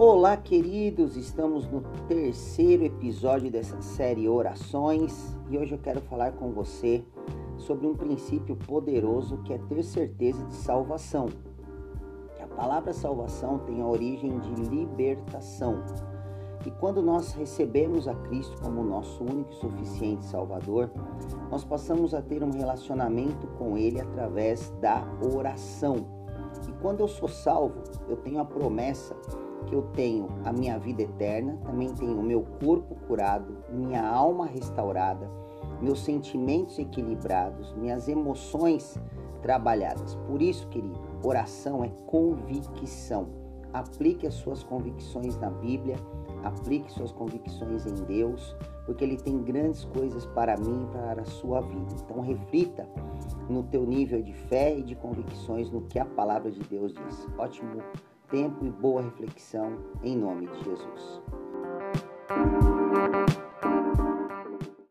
Olá, queridos! Estamos no terceiro episódio dessa série Orações e hoje eu quero falar com você sobre um princípio poderoso que é ter certeza de salvação. A palavra salvação tem a origem de libertação. E quando nós recebemos a Cristo como nosso único e suficiente Salvador, nós passamos a ter um relacionamento com Ele através da oração. E quando eu sou salvo, eu tenho a promessa que eu tenho a minha vida eterna, também tenho meu corpo curado, minha alma restaurada, meus sentimentos equilibrados, minhas emoções trabalhadas. Por isso, querido, oração é convicção. Aplique as suas convicções na Bíblia, aplique suas convicções em Deus, porque Ele tem grandes coisas para mim e para a sua vida. Então reflita no teu nível de fé e de convicções no que a palavra de Deus diz. Ótimo tempo e boa reflexão em nome de Jesus.